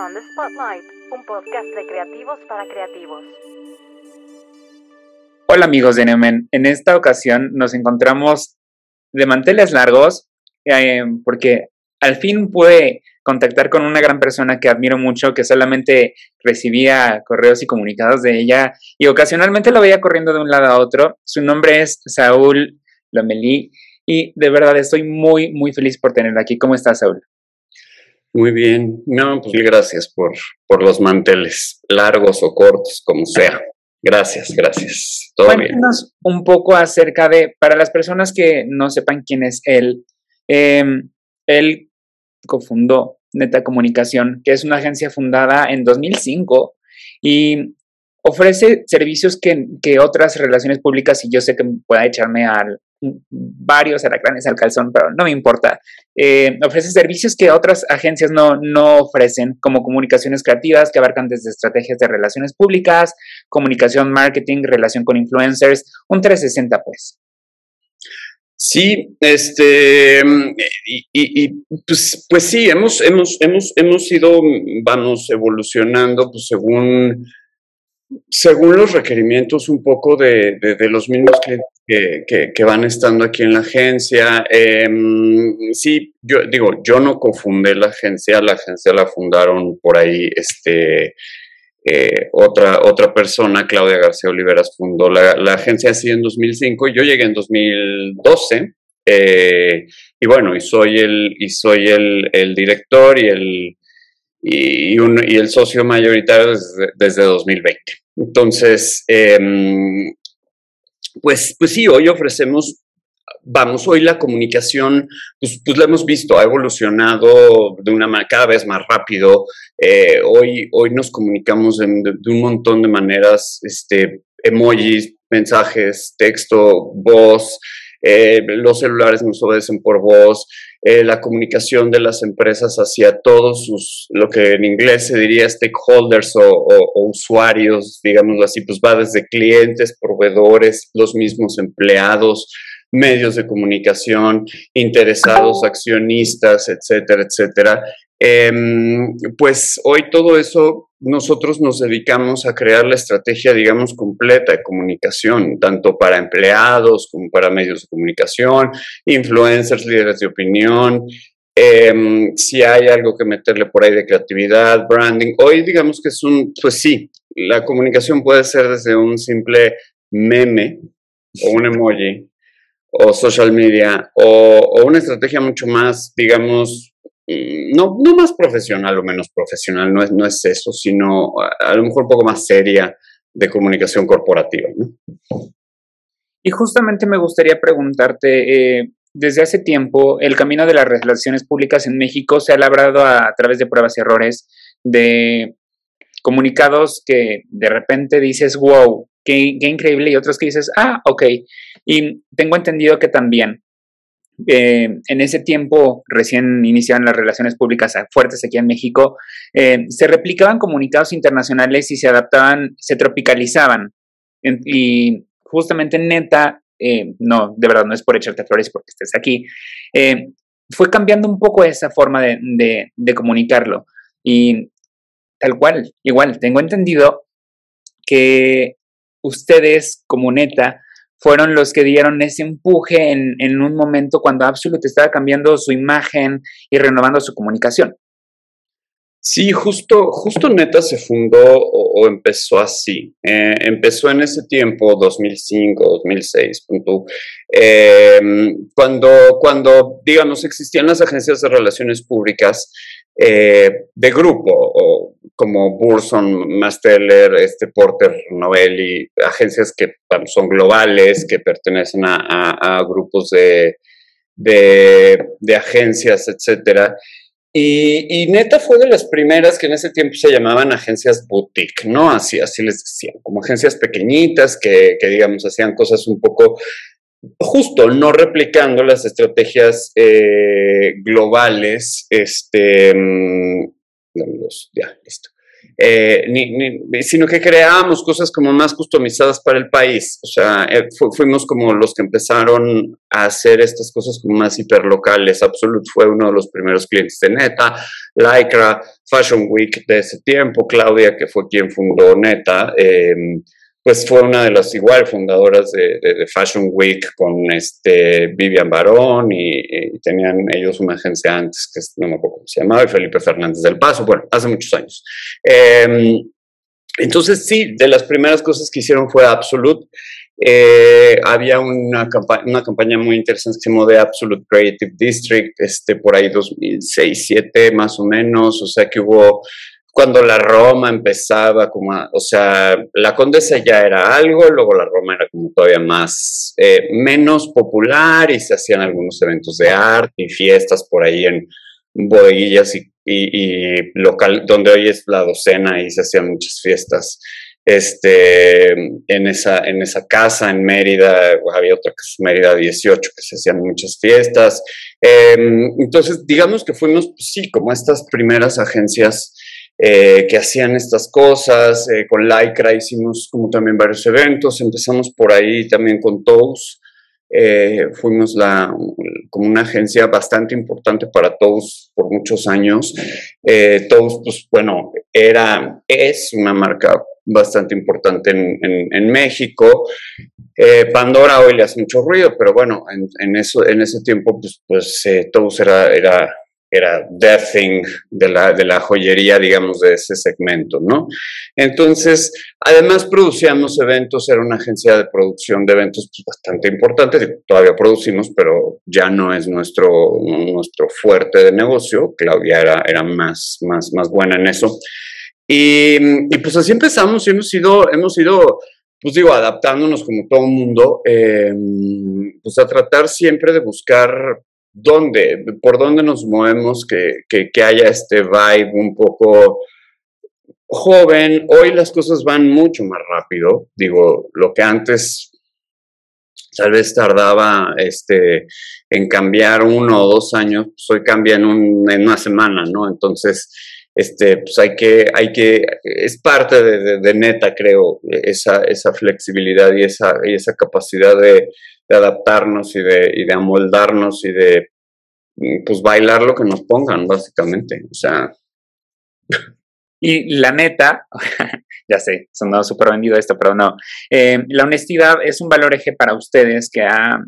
On the Spotlight, un podcast de creativos para creativos. Hola amigos de Nemen, en esta ocasión nos encontramos de manteles largos eh, porque al fin pude contactar con una gran persona que admiro mucho, que solamente recibía correos y comunicados de ella y ocasionalmente la veía corriendo de un lado a otro. Su nombre es Saúl Lomelí y de verdad estoy muy, muy feliz por tenerla aquí. ¿Cómo estás, Saúl? Muy bien. No, pues gracias por, por los manteles, largos o cortos, como sea. Gracias, gracias. Todo Cuéntanos un poco acerca de, para las personas que no sepan quién es él, em, él cofundó Neta Comunicación, que es una agencia fundada en 2005 y ofrece servicios que, que otras relaciones públicas, y yo sé que pueda echarme al, varios alacranes al calzón, pero no me importa. Eh, ofrece servicios que otras agencias no, no ofrecen, como comunicaciones creativas que abarcan desde estrategias de relaciones públicas, comunicación, marketing, relación con influencers, un 360 pues. Sí, este, y, pues, pues sí, hemos, hemos, hemos, hemos ido, vamos, evolucionando pues según según los requerimientos un poco de, los mismos que, que, van estando aquí en la agencia. Em, sí, yo digo, yo no confundé la agencia, la agencia la fundaron por ahí este, eh, otra, otra persona, Claudia García Oliveras, fundó la, agencia así en 2005 y yo llegué en 2012. Eh, y bueno, y soy el, y soy el, el director y el, y, y el socio mayoritario desde, 2020. Entonces, em, pues, pues sí, hoy ofrecemos, vamos, hoy la comunicación, pues, pues la hemos visto, ha evolucionado de una cada vez más rápido. Eh, hoy, hoy nos comunicamos de, un montón de maneras, este, emojis, mensajes, texto, voz. Eh, los celulares nos obedecen por voz, eh, la comunicación de las empresas hacia todos sus, lo que en inglés se diría stakeholders o, usuarios, digamos así, pues va desde clientes, proveedores, los mismos empleados, medios de comunicación, interesados, accionistas, etcétera, etcétera. Em, pues hoy todo eso nosotros nos dedicamos a crear la estrategia, digamos, completa de comunicación, tanto para empleados como para medios de comunicación, influencers, líderes de opinión. Em, si hay algo que meterle por ahí de creatividad, branding, hoy digamos que es un, pues sí, la comunicación puede ser desde un simple meme o un emoji o social media o, una estrategia mucho más, digamos, no, no más profesional o menos profesional, no es, no es eso, sino a, lo mejor un poco más seria de comunicación corporativa. Y justamente me gustaría preguntarte, eh, desde hace tiempo el camino de las relaciones públicas en México se ha labrado a, través de pruebas y errores, de comunicados que de repente dices, wow, qué, qué increíble, y otros que dices, ah, ok. Y tengo entendido que también eh, en ese tiempo recién iniciaban las relaciones públicas fuertes aquí en México, eh, se replicaban comunicados internacionales y se adaptaban, se tropicalizaban. y justamente neta, eh, no, de verdad no es por echarte flores porque estés aquí, fue cambiando un poco esa forma de, de comunicarlo. Y tal cual, igual, tengo entendido que ustedes como neta fueron los que dieron ese empuje en, un momento cuando Absolute estaba cambiando su imagen y renovando su comunicación. Sí, justo, justo Neta se fundó o, empezó así. Eh, empezó en ese tiempo, 2005, 2006, em, cuando, cuando, digamos, existían las agencias de relaciones públicas eh, de grupo, o como Burson, Masteller, este Porter, Novelli, agencias que son globales, que pertenecen a, grupos de, de, agencias, etcétera. Y, neta fue de las primeras que en ese tiempo se llamaban agencias boutique, ¿no? Así, así les decían, como agencias pequeñitas que, que digamos, hacían cosas un poco justo no replicando las estrategias eh, globales, este, mm, ya, eh, sino que creábamos cosas como más customizadas para el país. O sea, eh, fuimos como los que empezaron a hacer estas cosas como más hiperlocales. Absolute fue uno de los primeros clientes de Neta, Lycra, Fashion Week de ese tiempo, Claudia, que fue quien fundó Neta. Eh, pues fue una de las igual fundadoras de, Fashion Week con este Vivian Barón y, tenían ellos una agencia antes que no me acuerdo cómo se llamaba, y Felipe Fernández del Paso, bueno, hace muchos años. Em, entonces sí, de las primeras cosas que hicieron fue Absolute. Eh, había una, una campaña muy interesante que llamó The Absolute Creative District, este, por ahí 2006, 2007 más o menos, o sea que hubo cuando la Roma empezaba como, o sea, la Condesa ya era algo, luego la Roma era como todavía más, eh, menos popular y se hacían algunos eventos de arte y fiestas por ahí en bodeguillas y, local, donde hoy es la docena y se hacían muchas fiestas. Este, en esa, en esa casa en Mérida, había otra casa en Mérida 18 que se hacían muchas fiestas. Em, entonces, digamos que fuimos, pues sí, como estas primeras agencias eh, que hacían estas cosas. Eh, con Lycra hicimos como también varios eventos. Empezamos por ahí también con Toast. Eh, fuimos la, como una agencia bastante importante para Toast por muchos años. Toast, pues bueno, era, es una marca bastante importante en, México. Pandora hoy le hace mucho ruido, pero bueno, en, eso, en ese tiempo, pues, pues era, era era Death Thing de la, de la joyería, digamos, de ese segmento, ¿no? Entonces, además producíamos eventos, era una agencia de producción de eventos pues, bastante importante, todavía producimos, pero ya no es nuestro, nuestro fuerte de negocio, Claudia era, era más, más, más buena en eso. Y, pues así empezamos y hemos ido, hemos ido pues digo, adaptándonos como todo mundo, eh, pues a tratar siempre de buscar dónde, por dónde nos movemos, que, que, haya este vibe un poco joven. Hoy las cosas van mucho más rápido. Digo, lo que antes tal vez tardaba este, en cambiar uno o dos años, pues hoy cambia en, una semana, ¿no? Entonces, este, pues hay que, hay que, es parte de, neta, creo, esa, esa flexibilidad y esa, y esa capacidad de, de adaptarnos y de, y de amoldarnos y de pues bailar lo que nos pongan, básicamente. O sea. Y la neta, ya sé, sonó súper vendido esto, pero no. Eh, la honestidad es un valor eje para ustedes que ha,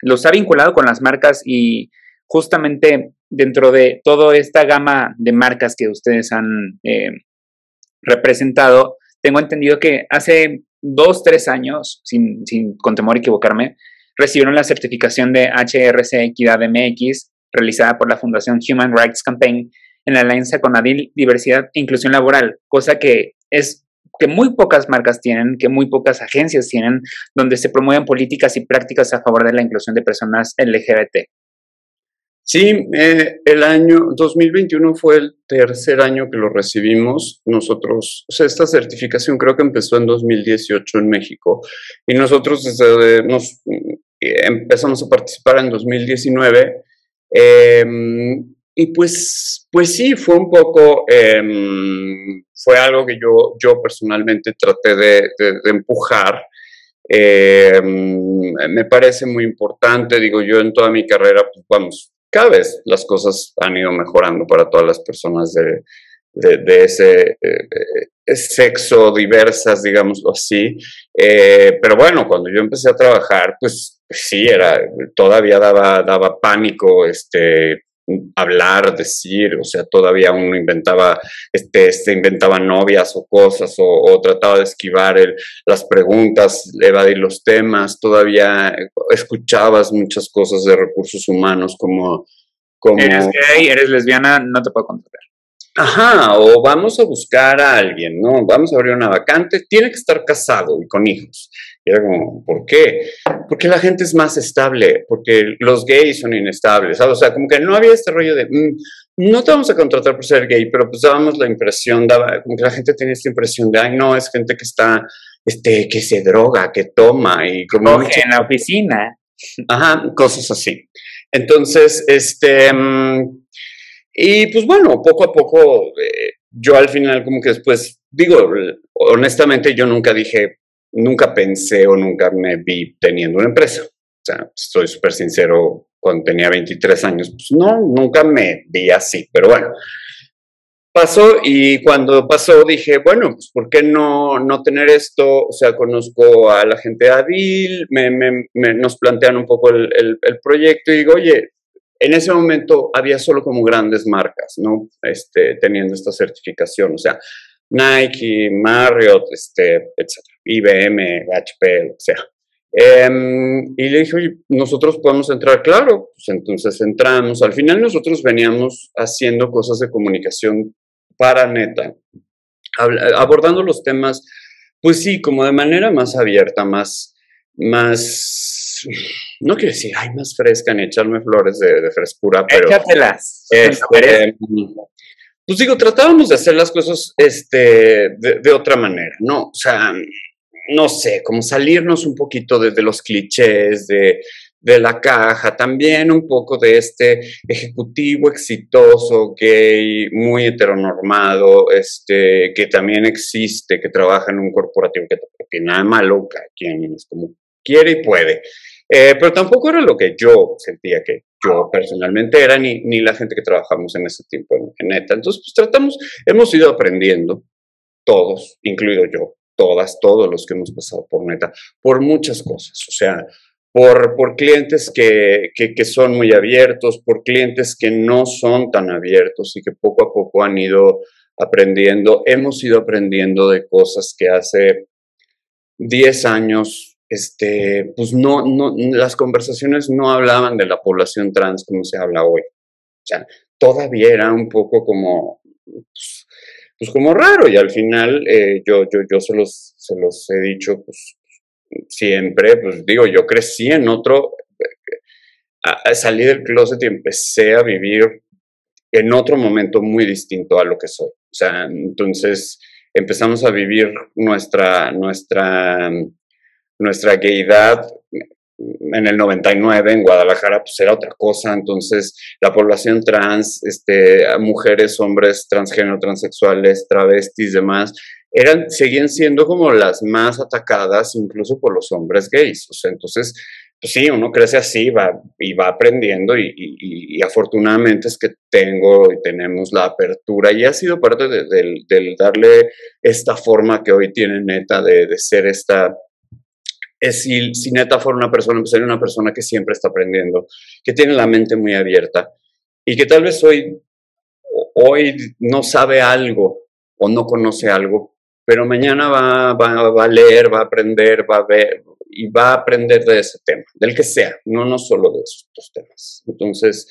los ha vinculado con las marcas y justamente dentro de toda esta gama de marcas que ustedes han eh, representado, tengo entendido que hace dos, tres años, sin, sin con temor a equivocarme, recibieron la certificación de HRC Equidad MX, realizada por la Fundación Human Rights Campaign en la alianza con ADIL Diversidad e Inclusión Laboral, cosa que es que muy pocas marcas tienen, que muy pocas agencias tienen, donde se promueven políticas y prácticas a favor de la inclusión de personas LGBT. Sí, eh, el año 2021 fue el tercer año que lo recibimos. Nosotros, esta certificación creo que empezó en 2018 en México y nosotros desde nos empezamos a participar en 2019. Em, y pues, pues sí, fue un poco, em, fue algo que yo, yo personalmente traté de, empujar. Em, me parece muy importante, digo yo en toda mi carrera, pues vamos, cada vez las cosas han ido mejorando para todas las personas de, de, ese eh, sexo diversas, digámoslo así. Eh, pero bueno, cuando yo empecé a trabajar, pues sí, era, todavía daba, daba pánico, este, hablar, decir, o sea, todavía uno inventaba, este, este inventaba novias o cosas, o, trataba de esquivar las preguntas, evadir los temas, todavía escuchabas muchas cosas de recursos humanos como... como eres gay, eres lesbiana, no te puedo contratar. Ajá, o vamos a buscar a alguien, ¿no? Vamos a abrir una vacante, tiene que estar casado y con hijos. Era como, ¿por qué? Porque la gente es más estable, porque los gays son inestables, ¿sabes? O sea, como que no había este rollo de, mm, no te vamos a contratar por ser gay, pero pues dábamos la impresión, daba, como que la gente tenía esta impresión de, ay, no, es gente que está, este, que se droga, que toma y como... en la oficina. Ajá, cosas así. Entonces, este... Mm, y pues bueno, poco a poco, eh, yo al final como que después, digo, honestamente yo nunca dije, nunca pensé o nunca me vi teniendo una empresa. O sea, estoy súper sincero, cuando tenía 23 años, pues no, nunca me vi así, pero bueno. Pasó y cuando pasó dije, bueno, pues ¿por qué no, no tener esto? O sea, conozco a la gente de Adil, me, nos plantean un poco el, el proyecto y digo, oye, en ese momento había solo como grandes marcas, ¿no? Este, teniendo esta certificación, o sea, Nike, Marriott, este, etc. IBM, HP, o sea. Em, y le dije, oye, nosotros podemos entrar, claro, pues entonces entramos. Al final nosotros veníamos haciendo cosas de comunicación para neta, abordando los temas, pues sí, como de manera más abierta, más, más, no quiero decir, ay, más fresca ni echarme flores de, frescura, pero... Échatelas. Este, pues digo, tratábamos de hacer las cosas este, de, otra manera, ¿no? O sea, no sé, como salirnos un poquito de, los clichés, de, la caja, también un poco de este ejecutivo exitoso, gay, muy heteronormado, este, que también existe, que trabaja en un corporativo que, tiene nada malo, quien como quiere y puede. Eh, pero tampoco era lo que yo sentía que yo personalmente era, ni, ni la gente que trabajamos en ese tiempo en, Neta. Entonces, pues tratamos, hemos ido aprendiendo, todos, incluido yo, todas, todos los que hemos pasado por Neta, por muchas cosas. O sea, por, por clientes que, que, que, son muy abiertos, por clientes que no son tan abiertos y que poco a poco han ido aprendiendo. Hemos ido aprendiendo de cosas que hace 10 años este, pues no, no, las conversaciones no hablaban de la población trans como se habla hoy. O sea, todavía era un poco como, pues, pues como raro y al final eh, yo, yo, yo se los, se los he dicho pues, siempre, pues digo, yo crecí en otro, salí del closet y empecé a vivir en otro momento muy distinto a lo que soy. O sea, entonces empezamos a vivir nuestra, nuestra nuestra gayidad en el 99 en Guadalajara pues era otra cosa, entonces la población trans, este, mujeres, hombres, transgénero, transexuales, travestis, demás, eran, seguían siendo como las más atacadas incluso por los hombres gays, o sea, entonces, pues sí, uno crece así va, y va aprendiendo y, afortunadamente es que tengo y tenemos la apertura y ha sido parte del darle esta forma que hoy tiene Neta de, de ser esta es si, si neta fuera una persona, pues sería una persona que siempre está aprendiendo, que tiene la mente muy abierta y que tal vez hoy, hoy no sabe algo o no conoce algo, pero mañana va, va, a leer, va a aprender, va a ver y va a aprender de ese tema, del que sea, no, no solo de esos temas. Entonces,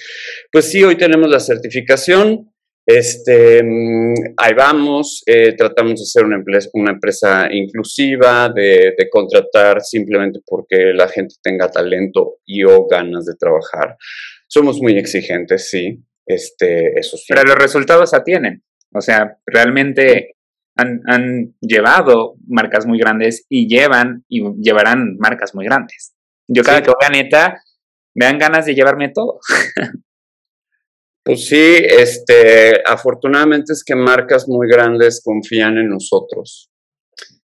pues sí, hoy tenemos la certificación, este, mm, ahí vamos, eh, tratamos de ser una empresa, una empresa inclusiva, de, contratar simplemente porque la gente tenga talento y o ganas de trabajar. Somos muy exigentes, sí, este, eso sí. Pero los resultados se tienen, o sea, realmente han, han, llevado marcas muy grandes y llevan y llevarán marcas muy grandes. Yo cada que voy a neta, me dan ganas de llevarme todo. Pues sí, este, afortunadamente es que marcas muy grandes confían en nosotros.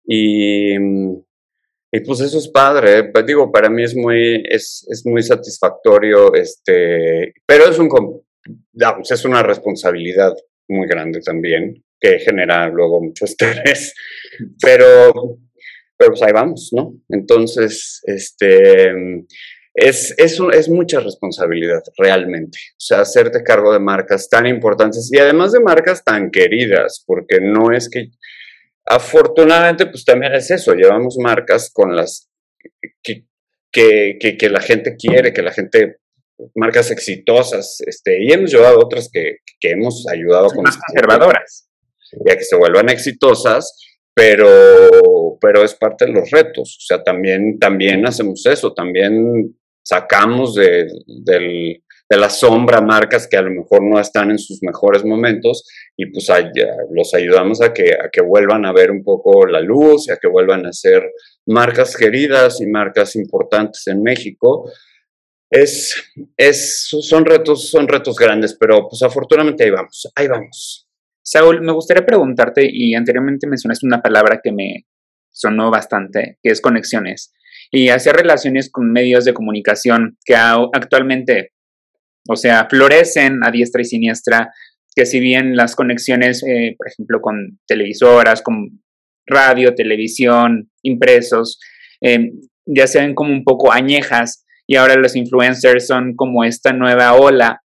Y, y pues eso es padre, pues digo, para mí es muy, es, es muy satisfactorio, este, pero es un, pues es una responsabilidad muy grande también, que genera luego mucho estrés, pero, pero pues ahí vamos, ¿no? Entonces, este, es, es, es, mucha responsabilidad realmente. O sea, hacerte cargo de marcas tan importantes y además de marcas tan queridas, porque no es que, afortunadamente, pues también es eso, llevamos marcas con las que, que, que, la gente quiere, que la gente, marcas exitosas, este, y hemos llevado otras que, que hemos ayudado con... Más conservadoras. Ya que se vuelvan exitosas, pero, pero es parte de los retos. O sea, también, también hacemos eso, también sacamos de, la sombra marcas que a lo mejor no están en sus mejores momentos y pues los ayudamos a que, a que vuelvan a ver un poco la luz a que vuelvan a ser marcas queridas y marcas importantes en México. Es, es, son retos, son retos grandes, pero pues afortunadamente ahí vamos, ahí vamos. Saúl, me gustaría preguntarte, y anteriormente mencionaste una palabra que me sonó bastante, que es conexiones, y hacer relaciones con medios de comunicación que actualmente, o sea, florecen a diestra y siniestra, que si bien las conexiones, eh, por ejemplo, con televisoras, con radio, televisión, impresos, eh, ya se ven como un poco añejas y ahora los influencers son como esta nueva ola.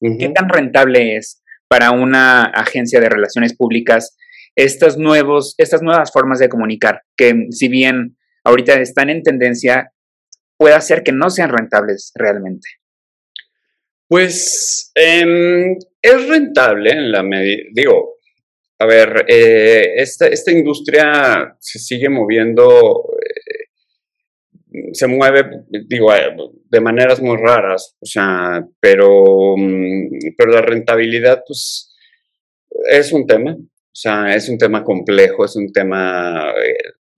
¿Qué tan rentable es para una agencia de relaciones públicas estos nuevos, estas nuevas formas de comunicar, que si bien ahorita están en tendencia, puede hacer que no sean rentables realmente? Pues em, es rentable en la medida, digo, a ver, eh, esta, esta, industria se sigue moviendo, eh, se mueve, digo, eh, de maneras muy raras, o sea, pero, mm, pero la rentabilidad, pues, es un tema, o sea, es un tema complejo, es un tema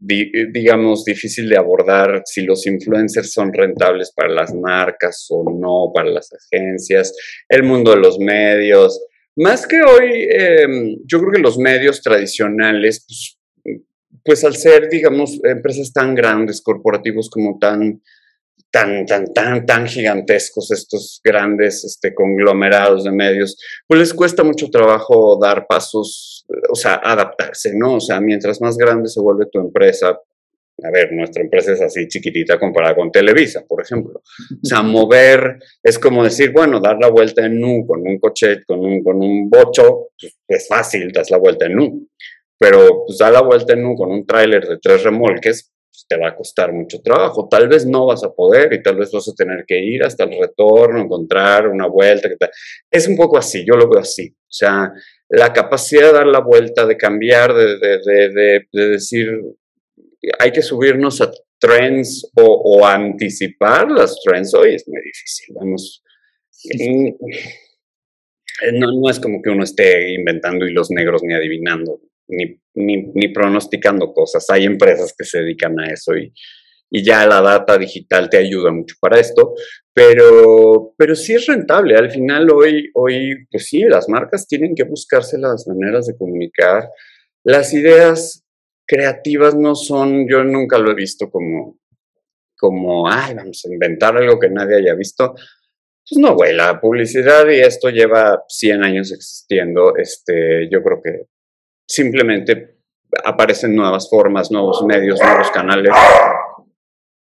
digamos, difícil de abordar si los influencers son rentables para las marcas o no, para las agencias, el mundo de los medios. Más que hoy, em, yo creo que los medios tradicionales, pues, pues, al ser, digamos, empresas tan grandes, corporativos como tan, tan, tan, tan, tan gigantescos, estos grandes este, conglomerados de medios, pues les cuesta mucho trabajo dar pasos, o sea, adaptarse, ¿no? O sea, mientras más grande se vuelve tu empresa, a ver, nuestra empresa es así chiquitita comparada con Televisa, por ejemplo. O sea, mover es como decir, bueno, dar la vuelta en U con un coche, con un, con un bocho, pues, es fácil, das la vuelta en U. Pero pues dar la vuelta en U con un tráiler de tres remolques, pues, te va a costar mucho trabajo. Tal vez no vas a poder y tal vez vas a tener que ir hasta el retorno, encontrar una vuelta. Es un poco así, yo lo veo así. O sea, la capacidad de dar la vuelta, de cambiar, de, de, de, decir, hay que subirnos a trends o, anticipar las trends hoy es muy difícil. Vamos. No, no es como que uno esté inventando hilos negros ni adivinando ni, ni, pronosticando cosas. Hay empresas que se dedican a eso y, y ya la data digital te ayuda mucho para esto, pero, pero sí es rentable. Al final hoy, hoy, pues sí, las marcas tienen que buscarse las maneras de comunicar. Las ideas creativas no son, yo nunca lo he visto como, como, ay, vamos a inventar algo que nadie haya visto. Pues no, güey, la publicidad y esto lleva 100 años existiendo. Este, yo creo que simplemente aparecen nuevas formas, nuevos medios, nuevos canales.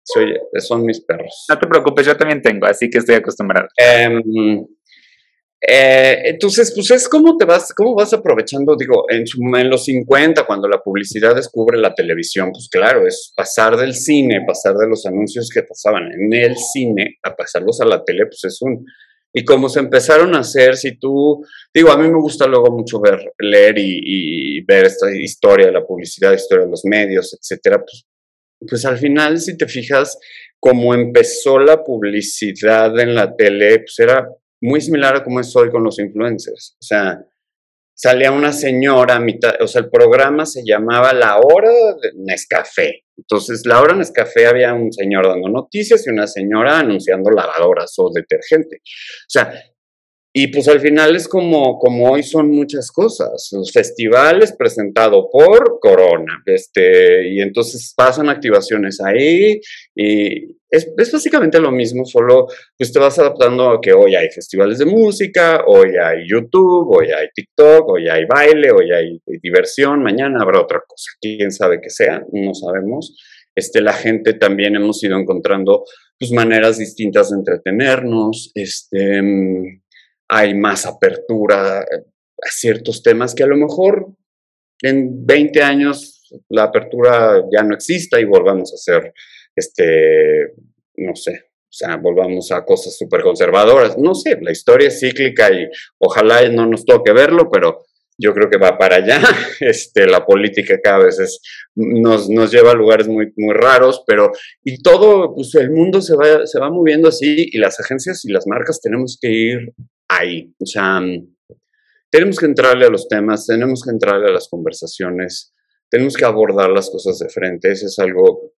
Soy, son mis perros. No te preocupes, yo también tengo, así que estoy acostumbrado. Em, eh, entonces, pues es como te vas, cómo vas aprovechando, digo, en, en los 50, cuando la publicidad descubre la televisión, pues claro, es pasar del cine, pasar de los anuncios que pasaban en el cine a pasarlos a la tele, pues es un, y como se empezaron a hacer, si tú, digo, a mí me gusta luego mucho ver, leer y, ver esta historia de la publicidad, historia de los medios, etcétera, pues, pues al final, si te fijas, como empezó la publicidad en la tele, pues era muy similar a como es hoy con los influencers. O sea, salía una señora mitad, o sea, el programa se llamaba La Hora de Nescafé. Entonces, la hora Nescafé había un señor dando noticias y una señora anunciando lavadoras o detergente. O sea, y pues al final es como, como hoy son muchas cosas. Los festivales presentado por Corona. Este, y entonces pasan activaciones ahí y es, es, básicamente lo mismo, solo pues te vas adaptando a que hoy hay festivales de música, hoy hay YouTube, hoy hay TikTok, hoy hay baile, hoy hay diversión, mañana habrá otra cosa. Quién sabe qué sea, no sabemos. Este, la gente también hemos ido encontrando pues maneras distintas de entretenernos. Este, hay más apertura a ciertos temas que a lo mejor en 20 años la apertura ya no exista y volvamos a hacer, este, no sé, o sea, volvamos a cosas súper conservadoras. No sé, la historia es cíclica y ojalá no nos toque verlo, pero yo creo que va para allá. Este, la política cada vez nos, nos lleva a lugares muy, muy raros, pero y todo, pues el mundo se va, se va moviendo así y las agencias y las marcas tenemos que ir ahí. O sea, tenemos que entrarle a los temas, tenemos que entrarle a las conversaciones, tenemos que abordar las cosas de frente. Eso es algo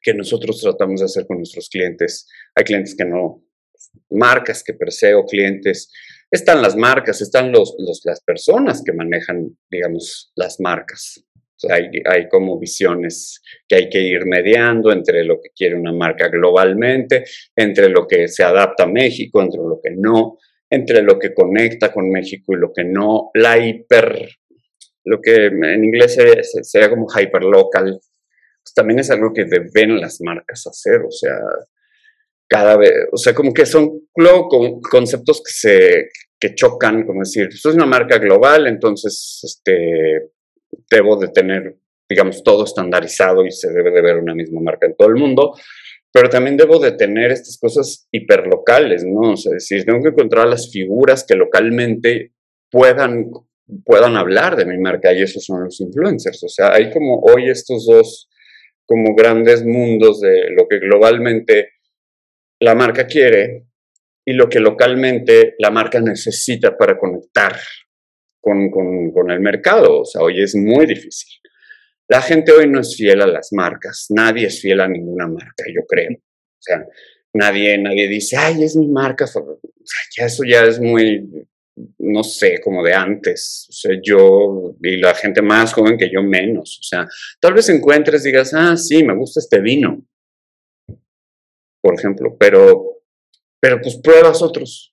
que nosotros tratamos de hacer con nuestros clientes. Hay clientes que no, marcas que perseo, clientes están las marcas, están los, las personas que manejan, digamos, las marcas. hay, hay, como visiones que hay que ir mediando entre lo que quiere una marca globalmente, entre lo que se adapta a México, entre lo que no, entre lo que conecta con México y lo que no. La hiper, lo que en inglés sería como hyperlocal, pues también es algo que deben las marcas hacer, o sea, cada vez, o sea, como que son luego conceptos que se que chocan, como decir, esto es una marca global, entonces este, debo de tener, digamos, todo estandarizado y se debe de ver una misma marca en todo el mundo, pero también debo de tener estas cosas hiperlocales, ¿no? O sea, es decir, tengo que encontrar las figuras que localmente puedan, puedan hablar de mi marca y esos son los influencers, o sea, hay como hoy estos dos como grandes mundos de lo que globalmente la marca quiere y lo que localmente la marca necesita para conectar con, con, el mercado. O sea, hoy es muy difícil. La gente hoy no es fiel a las marcas, nadie es fiel a ninguna marca, yo creo. O sea, nadie, nadie dice, ay, es mi marca. O sea, ya eso ya es muy, no sé, como de antes. O sea, yo y la gente más joven que yo menos. O sea, tal vez encuentres, digas, ah, sí, me gusta este vino por ejemplo, pero, pero pues pruebas otros.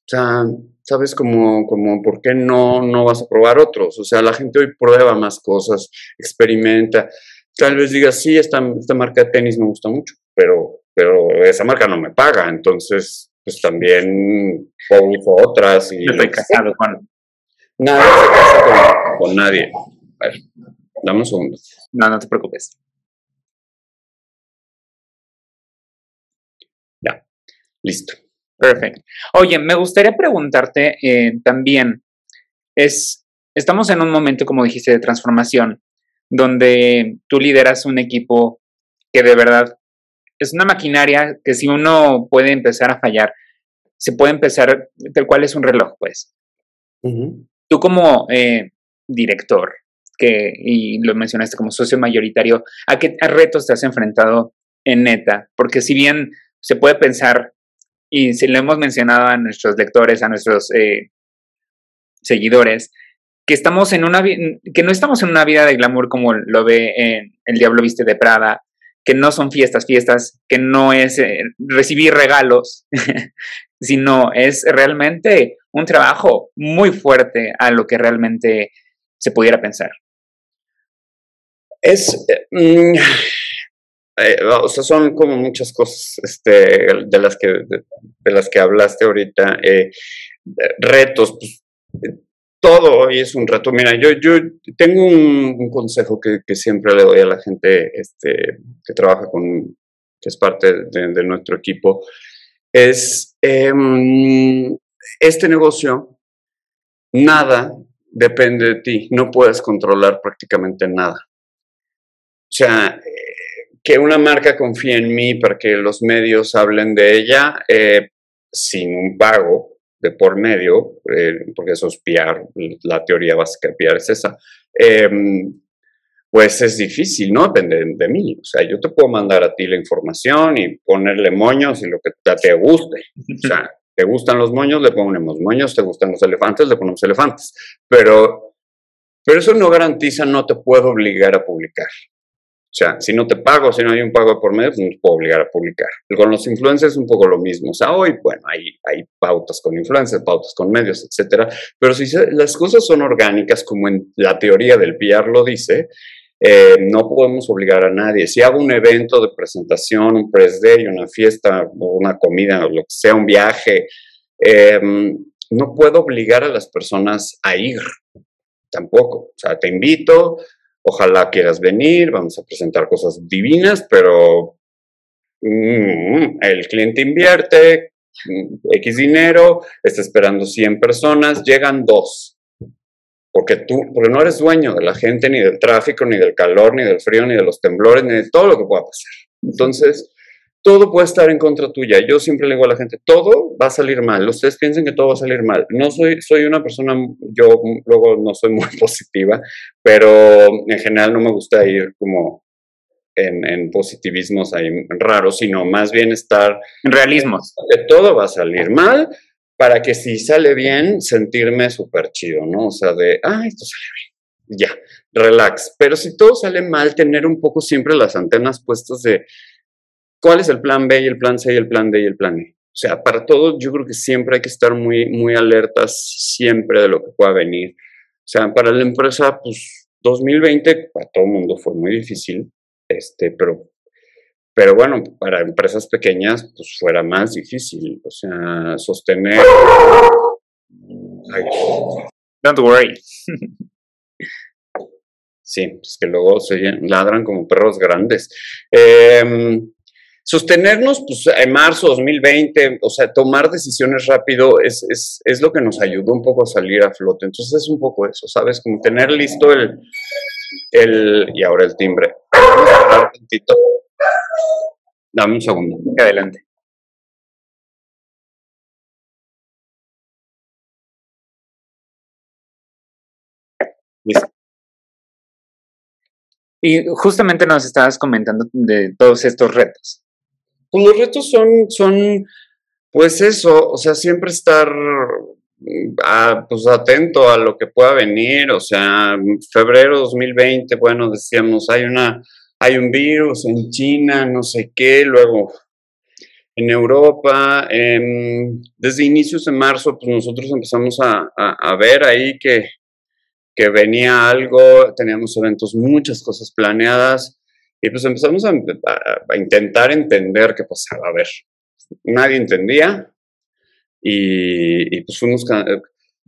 O sea, ¿sabes? Como, como, ¿por qué no, no vas a probar otros? O sea, la gente hoy prueba más cosas, experimenta. Tal vez digas, sí, esta, esta marca de tenis me gusta mucho, pero, pero esa marca no me paga, entonces, pues también uso otras. Y, estoy casado con... Nadie se casa con, nadie. A ver, dame un segundo. No, no te preocupes. Listo. Perfecto. Oye, me gustaría preguntarte eh, también, es, estamos en un momento, como dijiste, de transformación, donde tú lideras un equipo que de verdad es una maquinaria que si uno puede empezar a fallar, se puede empezar, tal cual es un reloj, pues. Tú como eh, director, que, y lo mencionaste como socio mayoritario, ¿a qué retos te has enfrentado en neta? Porque si bien se puede pensar y si lo hemos mencionado a nuestros lectores, a nuestros eh, seguidores, que estamos en una que no estamos en una vida de glamour como lo ve en El Diablo Viste de Prada, que no son fiestas, fiestas, que no es eh, recibir regalos, sino es realmente un trabajo muy fuerte a lo que realmente se pudiera pensar. Es, eh, mm, eh, o sea, son como muchas cosas este, de, las que, de, las que hablaste ahorita. Eh, retos, pues, todo hoy es un reto. Mira, yo, yo tengo un, consejo que, que, siempre le doy a la gente este, que trabaja con, que es parte de, nuestro equipo, es em, este negocio, nada depende de ti, no puedes controlar prácticamente nada. O sea, que una marca confíe en mí para que los medios hablen de ella eh, sin un pago de por medio, eh, porque eso es PR, la teoría básica de PR es esa, em, pues es difícil, ¿no? Depende de, mí. O sea, yo te puedo mandar a ti la información y ponerle moños y lo que te guste. O sea, te gustan los moños, le ponemos moños, te gustan los elefantes, le ponemos elefantes. Pero, pero eso no garantiza, no te puedo obligar a publicar. O sea, si no te pago, si no hay un pago por medio, pues no te puedo obligar a publicar. Con los influencers es un poco lo mismo. O sea, hoy, bueno, hay, hay pautas con influencers, pautas con medios, etcétera. Pero si las cosas son orgánicas, como en la teoría del PR lo dice, eh, no podemos obligar a nadie. Si hago un evento de presentación, un press day, una fiesta, una comida, lo que sea, un viaje, em, no puedo obligar a las personas a ir tampoco. O sea, te invito, Ojalá quieras venir, vamos a presentar cosas divinas, pero mm, el cliente invierte mm, X dinero, está esperando 100 personas, llegan dos. Porque tú, porque no eres dueño de la gente, ni del tráfico, ni del calor, ni del frío, ni de los temblores, ni de todo lo que pueda pasar. Entonces, todo puede estar en contra tuya. Yo siempre le digo a la gente, todo va a salir mal. Ustedes piensen que todo va a salir mal. No soy, soy una persona, yo luego no soy muy positiva, pero en general no me gusta ir como en, en positivismos ahí raros, sino más bien estar... En realismos. Que todo va a salir mal, para que si sale bien, sentirme súper chido, ¿no? O sea, de, ah, esto sale bien, ya, relax. Pero si todo sale mal, tener un poco siempre las antenas puestas de cuál es el plan B y el plan C y el plan D y el plan E. O sea, para todo yo creo que siempre hay que estar muy, muy alertas siempre de lo que pueda venir. O sea, para la empresa, pues 2020 para todo el mundo fue muy difícil, este, pero, pero bueno, para empresas pequeñas, pues fuera más difícil. O sea, sostener. Don't worry. sí, pues que luego se ladran como perros grandes. Eh, sostenernos, pues en marzo 2020, o sea, tomar decisiones rápido es, es, es, lo que nos ayudó un poco a salir a flote. Entonces es un poco eso, ¿sabes? Como tener listo el, el y ahora el timbre. Vamos a parar. Dame un segundo. Adelante. Listo. Y justamente nos estabas comentando de todos estos retos. Pues los retos son, son, pues eso, o sea, siempre estar ah, pues atento a lo que pueda venir, o sea, febrero 2020, bueno, decíamos, hay una, hay un virus en China, no sé qué, luego en Europa, desde inicios de marzo, pues nosotros empezamos a, a ver ahí que, que venía algo, teníamos eventos, muchas cosas planeadas, y pues empezamos a, intentar entender qué pasaba. A ver, nadie entendía. Y, pues fuimos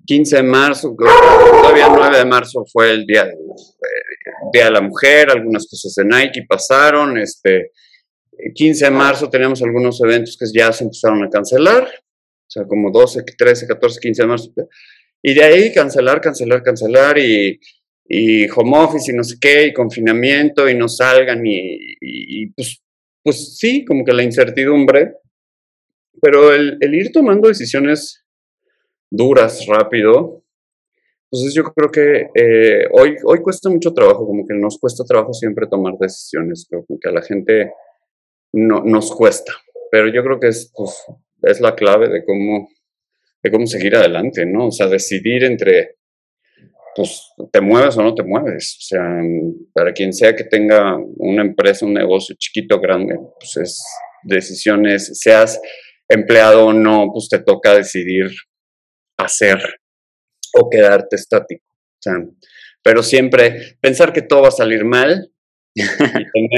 15 de marzo, todavía 9 de marzo fue el día, día de la mujer, algunas cosas de Nike pasaron. Este, 15 de marzo teníamos algunos eventos que ya se empezaron a cancelar, o sea, como 12, 13, 14, 15 de marzo. Y de ahí cancelar, cancelar, cancelar y y home office y no sé qué, y confinamiento y no salgan y, pues, pues sí, como que la incertidumbre, pero el, ir tomando decisiones duras, rápido, entonces yo creo que eh, hoy, hoy cuesta mucho trabajo, como que nos cuesta trabajo siempre tomar decisiones, creo que a la gente no, nos cuesta, pero yo creo que es, pues, es la clave de cómo, de cómo seguir adelante, ¿no? O sea, decidir entre pues te mueves o no te mueves. O sea, para quien sea que tenga una empresa, un negocio chiquito grande, pues es decisiones, seas empleado o no, pues te toca decidir hacer o quedarte estático. O sea, pero siempre pensar que todo va a salir mal y,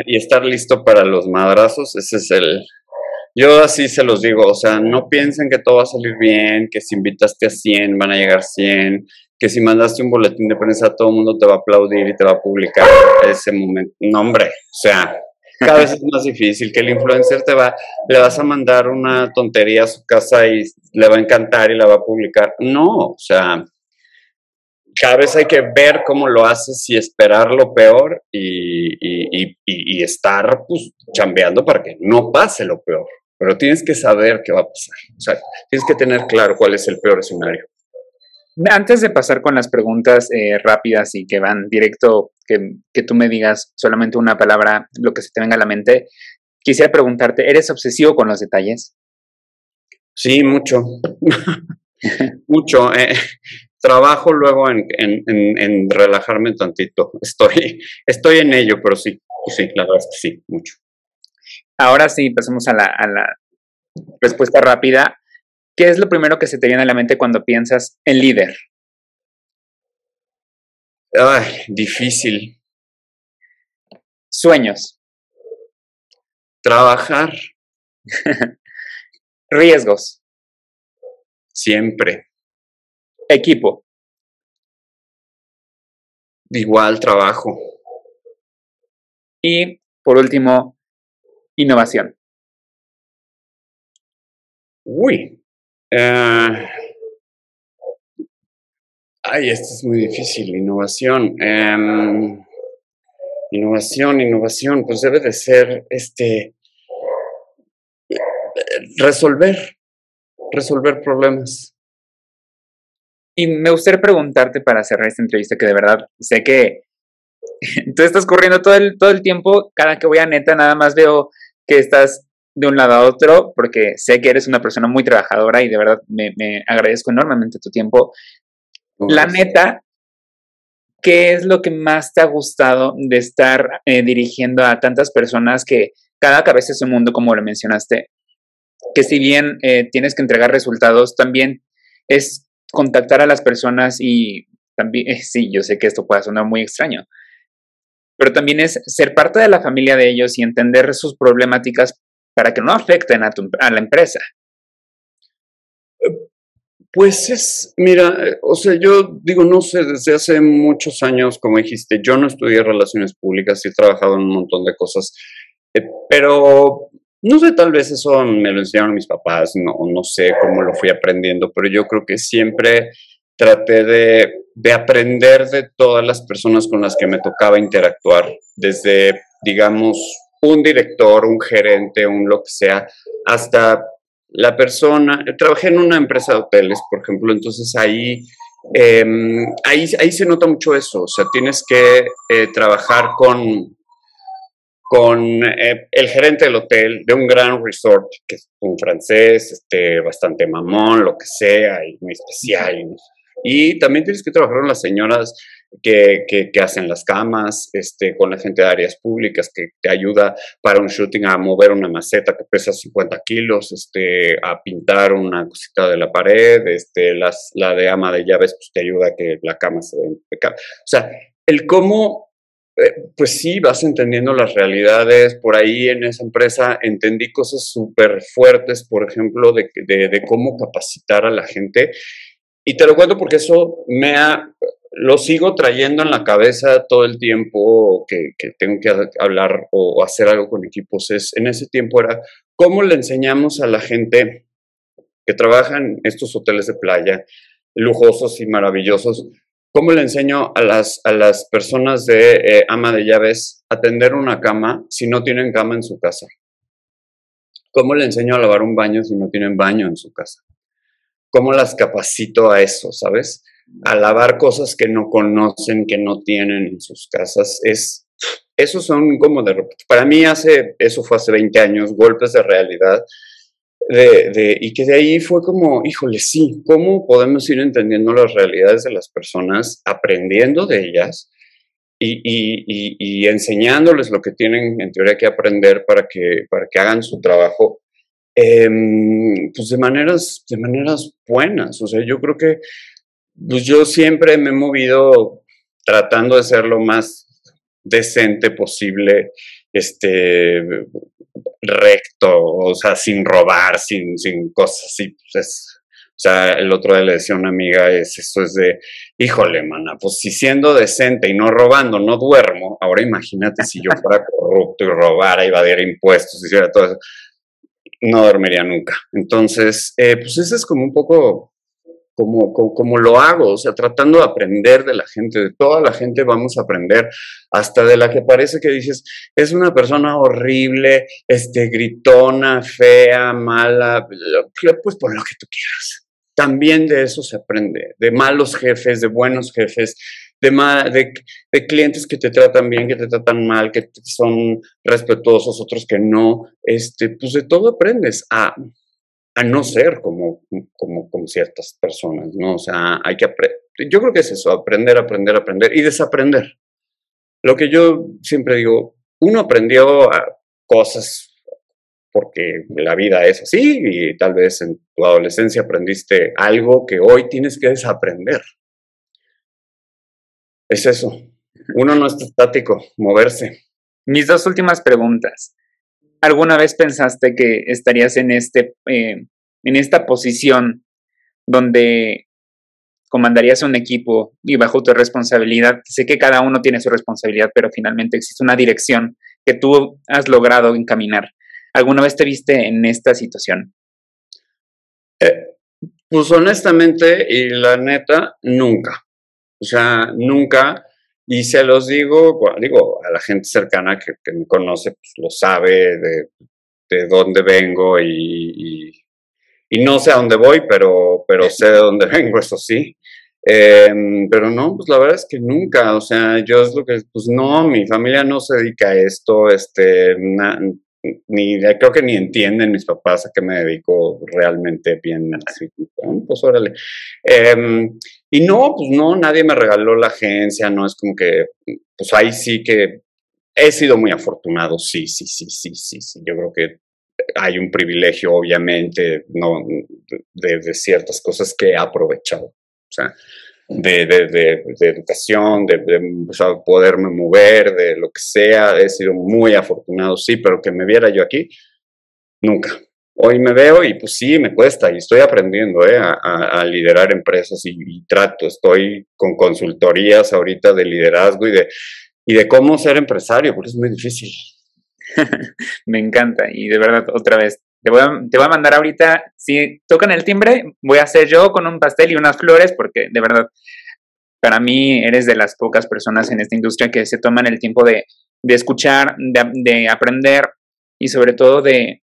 y estar listo para los madrazos, ese es el, yo así se los digo, o sea, no piensen que todo va a salir bien, que si invitaste a 100 van a llegar 100, que si mandaste un boletín de prensa todo el mundo te va a aplaudir y te va a publicar ese momento. No, hombre, o sea, cada vez es más difícil que el influencer te va, le vas a mandar una tontería a su casa y le va a encantar y la va a publicar. No, o sea, cada vez hay que ver cómo lo haces y esperar lo peor y, y, y, y estar pues chambeando para que no pase lo peor. Pero tienes que saber qué va a pasar. O sea, tienes que tener claro cuál es el peor escenario. Antes de pasar con las preguntas eh, rápidas y que van directo, que, que, tú me digas solamente una palabra, lo que se te venga a la mente, quisiera preguntarte, ¿eres obsesivo con los detalles? Sí, mucho. mucho. Eh, trabajo luego en, en, en, en, relajarme tantito. Estoy, estoy en ello, pero sí, sí, la verdad es que sí, mucho. Ahora sí, pasemos a la, a la respuesta rápida. ¿Qué es lo primero que se te viene a la mente cuando piensas en líder? Ay, difícil. Sueños. Trabajar. Riesgos. Siempre. Equipo. Igual trabajo. Y por último, innovación. Uy, Uh, ay, esto es muy difícil. Innovación. Um, innovación, innovación, pues debe de ser este resolver, resolver problemas. Y me gustaría preguntarte para cerrar esta entrevista, que de verdad sé que tú estás corriendo todo el, todo el tiempo, cada que voy a neta, nada más veo que estás de un lado a otro, porque sé que eres una persona muy trabajadora y de verdad me, agradezco enormemente tu tiempo. La neta, ¿qué es lo que más te ha gustado de estar eh, dirigiendo a tantas personas que cada cabeza es un mundo, como lo mencionaste? Que si bien eh, tienes que entregar resultados, también es contactar a las personas y también, sí, yo sé que esto puede sonar muy extraño, pero también es ser parte de la familia de ellos y entender sus problemáticas para que no afecten a, la empresa. Pues es, mira, o sea, yo digo, no sé, desde hace muchos años, como dijiste, yo no estudié relaciones públicas, y he trabajado en un montón de cosas, eh, pero no sé, tal vez eso me lo enseñaron mis papás, no, no sé cómo lo fui aprendiendo, pero yo creo que siempre traté de aprender de todas las personas con las que me tocaba interactuar, desde, digamos, un director, un gerente, un lo que sea, hasta la persona. Trabajé en una empresa de hoteles, por ejemplo, entonces ahí, em, ahí, ahí se nota mucho eso, o sea, tienes que eh, trabajar con, con eh, el gerente del hotel de un gran resort, que es un francés, este, bastante mamón, lo que sea, y muy especial. Y también tienes que trabajar con las señoras que, hacen las camas, este, con la gente de áreas públicas que te ayuda para un shooting a mover una maceta que pesa 50 kilos, este, a pintar una cosita de la pared, este, la de ama de llaves pues, te ayuda a que la cama se vea impecable. O sea, el cómo, eh, pues sí, vas entendiendo las realidades. Por ahí en esa empresa entendí cosas súper fuertes, por ejemplo, de, de cómo capacitar a la gente. Y te lo cuento porque eso me ha lo sigo trayendo en la cabeza todo el tiempo que, tengo que hablar o hacer algo con equipos. Es, en ese tiempo era cómo le enseñamos a la gente que trabaja en estos hoteles de playa, lujosos y maravillosos, cómo le enseño a las, a las personas de eh, ama de llaves a tender una cama si no tienen cama en su casa. ¿Cómo le enseño a lavar un baño si no tienen baño en su casa? ¿Cómo las capacito a eso, sabes? A lavar cosas que no conocen, que no tienen en sus casas, es, esos son como de, para mí hace, eso fue hace 20 años, golpes de realidad, de, y que de ahí fue como, híjole, sí, ¿cómo podemos ir entendiendo las realidades de las personas, aprendiendo de ellas y, enseñándoles lo que tienen en teoría que aprender para que, para que hagan su trabajo? Em, pues de maneras, de maneras buenas. O sea, yo creo que pues yo siempre me he movido tratando de ser lo más decente posible, este, recto, o sea, sin robar, sin, sin cosas así. Pues o sea, el otro día le decía a una amiga, es, eso es de, híjole, mana, pues si siendo decente y no robando, no duermo, ahora imagínate si yo fuera corrupto y robara, iba a dar impuestos, hiciera todo eso, no dormiría nunca. Entonces, eh, pues ese es como un poco como, como, lo hago, o sea, tratando de aprender de la gente, de toda la gente vamos a aprender, hasta de la que parece que dices, es una persona horrible, este, gritona, fea, mala, pues por lo que tú quieras. También de eso se aprende, de malos jefes, de buenos jefes, de, de, clientes que te tratan bien, que te tratan mal, que son respetuosos, otros que no, este, pues de todo aprendes. A, a no ser como, como, como ciertas personas, ¿no? O sea, hay que aprender. Yo creo que es eso, aprender, aprender, aprender y desaprender. Lo que yo siempre digo, uno aprendió cosas porque la vida es así y tal vez en tu adolescencia aprendiste algo que hoy tienes que desaprender. Es eso. Uno no está estático, moverse. Mis dos últimas preguntas. ¿Alguna vez pensaste que estarías en, este, eh, en esta posición donde comandarías un equipo y bajo tu responsabilidad? Sé que cada uno tiene su responsabilidad, pero finalmente existe una dirección que tú has logrado encaminar. ¿Alguna vez te viste en esta situación? Eh, pues honestamente y la neta, nunca. O sea, nunca y se los digo, digo, a la gente cercana que, me conoce, pues lo sabe de, de dónde vengo y, y, no sé a dónde voy, pero, pero sé de dónde vengo, eso sí. Em, pero no, pues la verdad es que nunca, o sea, yo es lo que, pues no, mi familia no se dedica a esto, este, ni creo que ni entienden mis papás a qué me dedico realmente bien. Así, pues órale. Em, y no, pues no, nadie me regaló la agencia, no es como que, pues ahí sí que he sido muy afortunado, sí, sí, sí, sí, sí, sí. Yo creo que hay un privilegio, obviamente, no, de, ciertas cosas que he aprovechado. O sea, de, de, de educación, de, poderme mover, de lo que sea. He sido muy afortunado, sí, pero que me viera yo aquí, nunca. Hoy me veo y pues sí, me cuesta y estoy aprendiendo ¿eh? a, liderar empresas y, trato, estoy con consultorías ahorita de liderazgo y de, y de cómo ser empresario, porque es muy difícil. me encanta y de verdad otra vez te voy, a, te voy a mandar ahorita, si tocan el timbre, voy a hacer yo con un pastel y unas flores, porque de verdad, para mí eres de las pocas personas en esta industria que se toman el tiempo de, de escuchar, de, aprender y sobre todo de,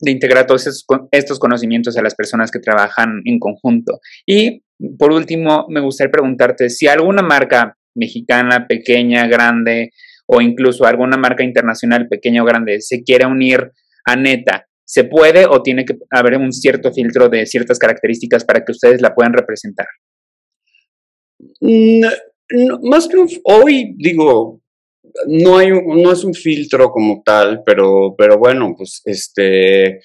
de integrar todos estos, estos, conocimientos a las personas que trabajan en conjunto. Y por último, me gustaría preguntarte si alguna marca mexicana, pequeña, grande, o incluso alguna marca internacional, pequeña o grande, se quiere unir a Neta ¿Se puede o tiene que haber un cierto filtro de ciertas características para que ustedes la puedan representar? más que hoy, digo, no, hay, no es un filtro como tal, pero, pero bueno, pues este,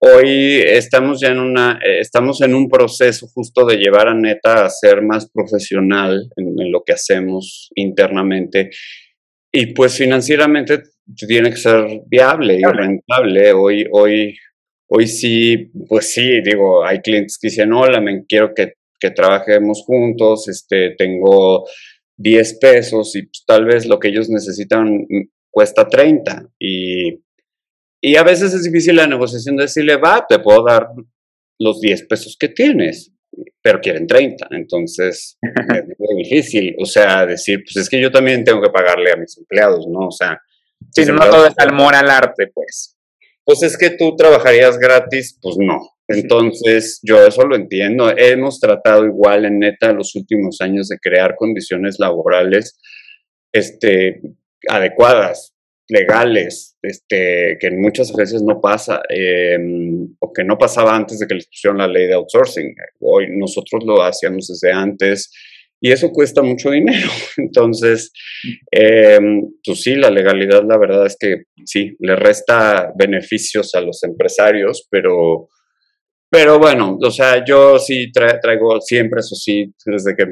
hoy estamos ya en una, estamos en un proceso justo de llevar a Neta a ser más profesional en lo que hacemos internamente. Y pues financieramente tiene que ser viable y rentable. Hoy, hoy, hoy sí, pues sí, digo, hay clientes que dicen, hola, me quiero que, que trabajemos juntos, este, tengo 10 pesos y pues, tal vez lo que ellos necesitan mm, cuesta 30 y, y a veces es difícil la negociación de decirle, va, te puedo dar los 10 pesos que tienes, pero quieren 30, entonces es muy difícil, o sea, decir, pues es que yo también tengo que pagarle a mis empleados, ¿no? O sea, Sí, no todo es amor al arte, pues. Pues es que tú trabajarías gratis, pues no. Entonces, yo eso lo entiendo. Hemos tratado igual en neta los últimos años de crear condiciones laborales este, adecuadas, legales, este, que en muchas veces no pasa, em, o que no pasaba antes de que les pusieron la ley de outsourcing. Hoy nosotros lo hacíamos desde antes y eso cuesta mucho dinero. Entonces, eh, sí, la legalidad, la verdad es que sí, le resta beneficios a los empresarios, pero, pero bueno, o sea, yo sí traigo siempre, eso sí, desde que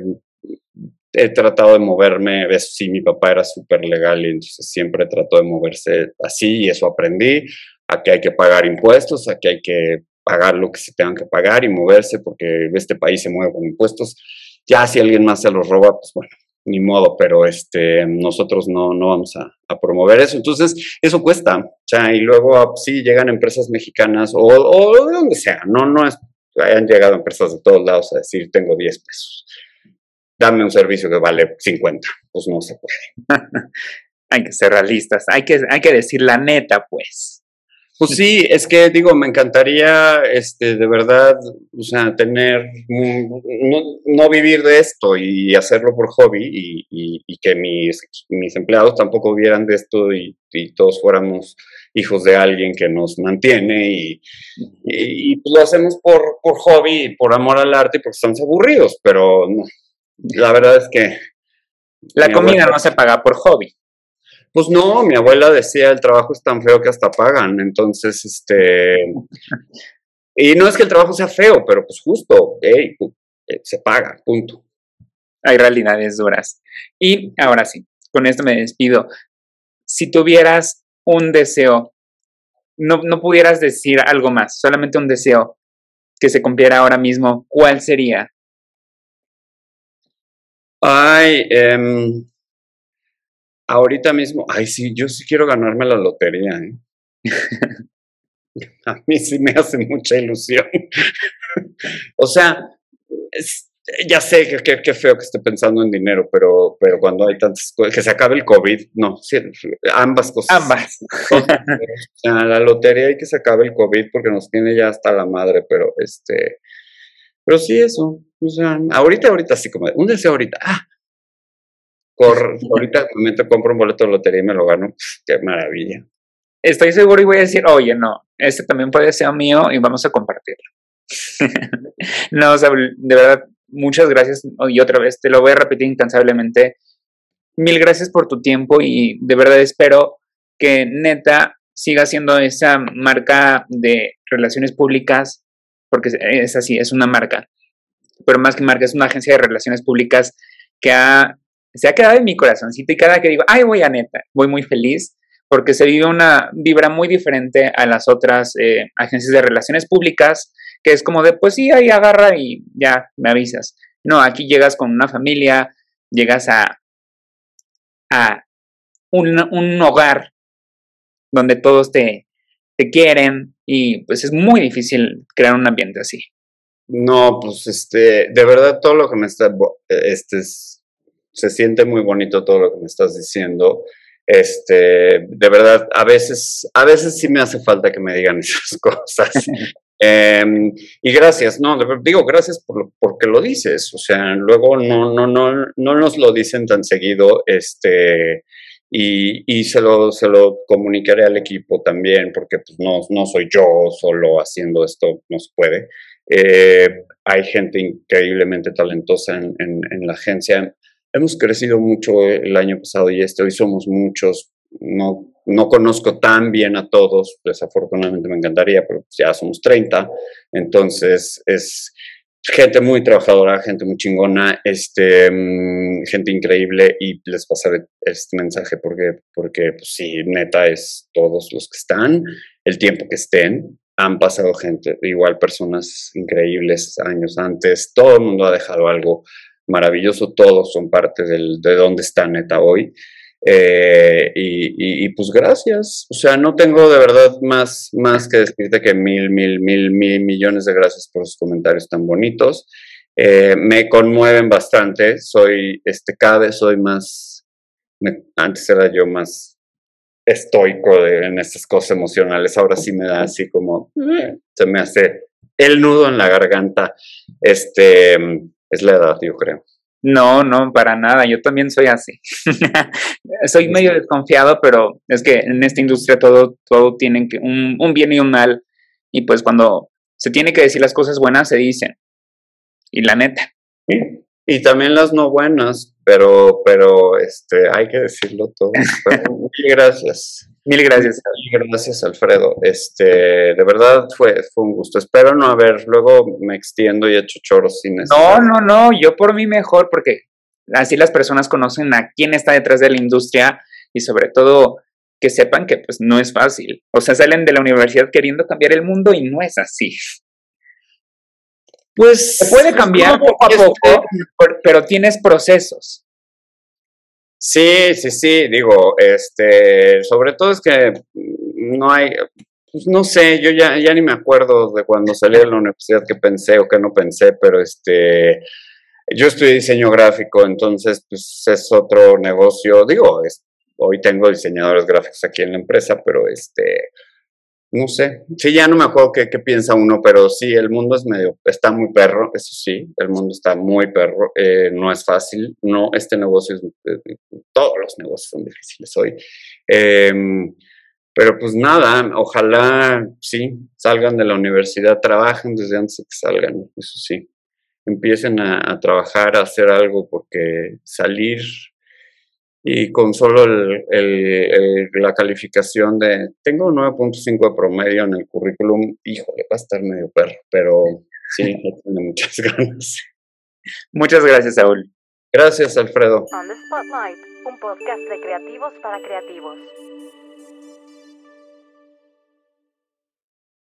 he tratado de moverme, eso sí, mi papá era súper legal y entonces siempre trató de moverse así y eso aprendí. Aquí hay que pagar impuestos, aquí hay que pagar lo que se tengan que pagar y moverse porque este país se mueve con impuestos. Ya si alguien más se los roba, pues bueno, ni modo, pero este, nosotros no, no vamos a, promover eso. Entonces, eso cuesta. O sea, y luego ah, sí llegan empresas mexicanas o, o de donde sea, no, no es, hayan llegado empresas de todos lados a decir, tengo 10 pesos. Dame un servicio que vale 50. Pues no se puede. hay que ser realistas, hay que, hay que decir la neta, pues. Pues sí, es que digo, me encantaría, este, de verdad, o sea, tener, no, vivir de esto y hacerlo por hobby y, que mis, mis, empleados tampoco vieran de esto y, todos fuéramos hijos de alguien que nos mantiene y, y, pues lo hacemos por, por hobby y por amor al arte y porque estamos aburridos, pero no, la verdad es que... La comida no se paga por hobby. Pues no, mi abuela decía, el trabajo es tan feo que hasta pagan, entonces, este... Y no es que el trabajo sea feo, pero pues justo, hey, eh, se paga, punto. Hay realidades duras. Y ahora sí, con esto me despido. Si tuvieras un deseo, no, no pudieras decir algo más, solamente un deseo que se cumpliera ahora mismo, ¿cuál sería? Ay, eh, ahorita mismo, ay, sí, yo sí quiero ganarme la lotería. ¿eh? A mí sí me hace mucha ilusión. o sea, ya sé que, que, feo que esté pensando en dinero, pero, pero cuando hay tantas cosas, que se acabe el COVID, no, ambas cosas. Ambas. la lotería y que se acabe el COVID porque nos tiene ya hasta la madre, pero este, pero sí eso. O sea, ahorita, ahorita sí como, un deseo ahorita, ah, ahorita momento compro un boleto de lotería y me lo gano, qué maravilla. estoy seguro y voy a decir, oye, no, este también puede ser mío y vamos a compartirlo. no, de verdad, muchas gracias y otra vez te lo voy a repetir incansablemente. Mil gracias por tu tiempo y de verdad espero que neta siga siendo esa marca de relaciones públicas, porque es así, es una marca, pero más que marca, es una agencia de relaciones públicas que se ha quedado en mi corazoncito y cada que digo, ay, voy a neta, voy muy feliz porque se vive una vibra muy diferente a las otras eh, agencias de relaciones públicas, que es como de, pues sí, ahí agarra y ya me avisas. No, aquí llegas con una familia, llegas a, a un, un hogar donde todos te, te quieren y pues es muy difícil crear un ambiente así. No, pues este, de verdad todo lo que me está, este, se siente muy bonito todo lo que me estás diciendo. Este, de verdad, a veces, a veces sí me hace falta que me digan esas cosas. Em, y gracias, no, digo gracias por porque lo dices, o sea, luego no, no, no, no nos lo dicen tan seguido, este, y, y se, lo, se lo comunicaré al equipo también, porque pues, no, no soy yo solo haciendo esto, no se puede. Eh, hay gente increíblemente talentosa en, en, la agencia. Hemos crecido mucho el año pasado y este, hoy somos muchos. No, no conozco tan bien a todos, desafortunadamente me encantaría, pero pues ya somos 30. Entonces es gente muy trabajadora, gente muy chingona, este, mm, gente increíble y les pasaré este mensaje porque, porque pues sí, neta es todos los que están, el tiempo que estén, han pasado gente, igual personas increíbles años antes, todo el mundo ha dejado algo maravilloso, todos son parte del, de donde está neta hoy. Eh, y, pues gracias, o sea, no tengo de verdad más, más que decirte que mil, mil, mil, mil millones de gracias por sus comentarios tan bonitos. Eh, me conmueven bastante, soy, este, cada vez soy más, antes era yo más estoico en estas cosas emocionales. Ahora sí me da así como, mm. se me hace el nudo en la garganta. Este, es la edad, yo creo. No, no, para nada. Yo también soy así. soy medio desconfiado, pero es que en esta industria todo, todo tiene que, un, un, bien y un mal. Y pues cuando se tiene que decir las cosas buenas, se dicen. Y la neta. Y también las no buenas, pero, pero este, hay que decirlo todo. mil gracias. Mil gracias. Mil gracias, Alfredo. Este, de verdad fue, fue un gusto. Espero no haber, luego me extiendo y hecho choros sin eso. No, no, no, yo por mí mejor, porque así las personas conocen a quién está detrás de la industria y sobre todo que sepan que pues no es fácil. O sea, salen de la universidad queriendo cambiar el mundo y no es así. Pues se puede cambiar poco a poco, pero tienes procesos. Sí, sí, sí, digo, este, sobre todo es que no hay, pues no sé, yo ya, ya ni me acuerdo de cuando salí de la universidad que pensé o que no pensé, pero este, yo estudié diseño gráfico, entonces pues es otro negocio, digo, hoy tengo diseñadores gráficos aquí en la empresa, pero este, no sé, sí, ya no me acuerdo qué, piensa uno, pero sí, el mundo es medio, está muy perro, eso sí, el mundo está muy perro, eh, no es fácil, no, este negocio es, eh, todos los negocios son difíciles hoy. Em, pero pues nada, ojalá sí, salgan de la universidad, trabajen desde antes de que salgan, eso sí, empiecen a, a trabajar, a hacer algo, porque salir y con solo el, la calificación de, tengo 9.5 de promedio en el currículum, híjole, va a estar medio perro, pero sí, tiene muchas ganas. Muchas gracias, Saúl. Gracias, Alfredo. On the Spotlight, un podcast de creativos para creativos.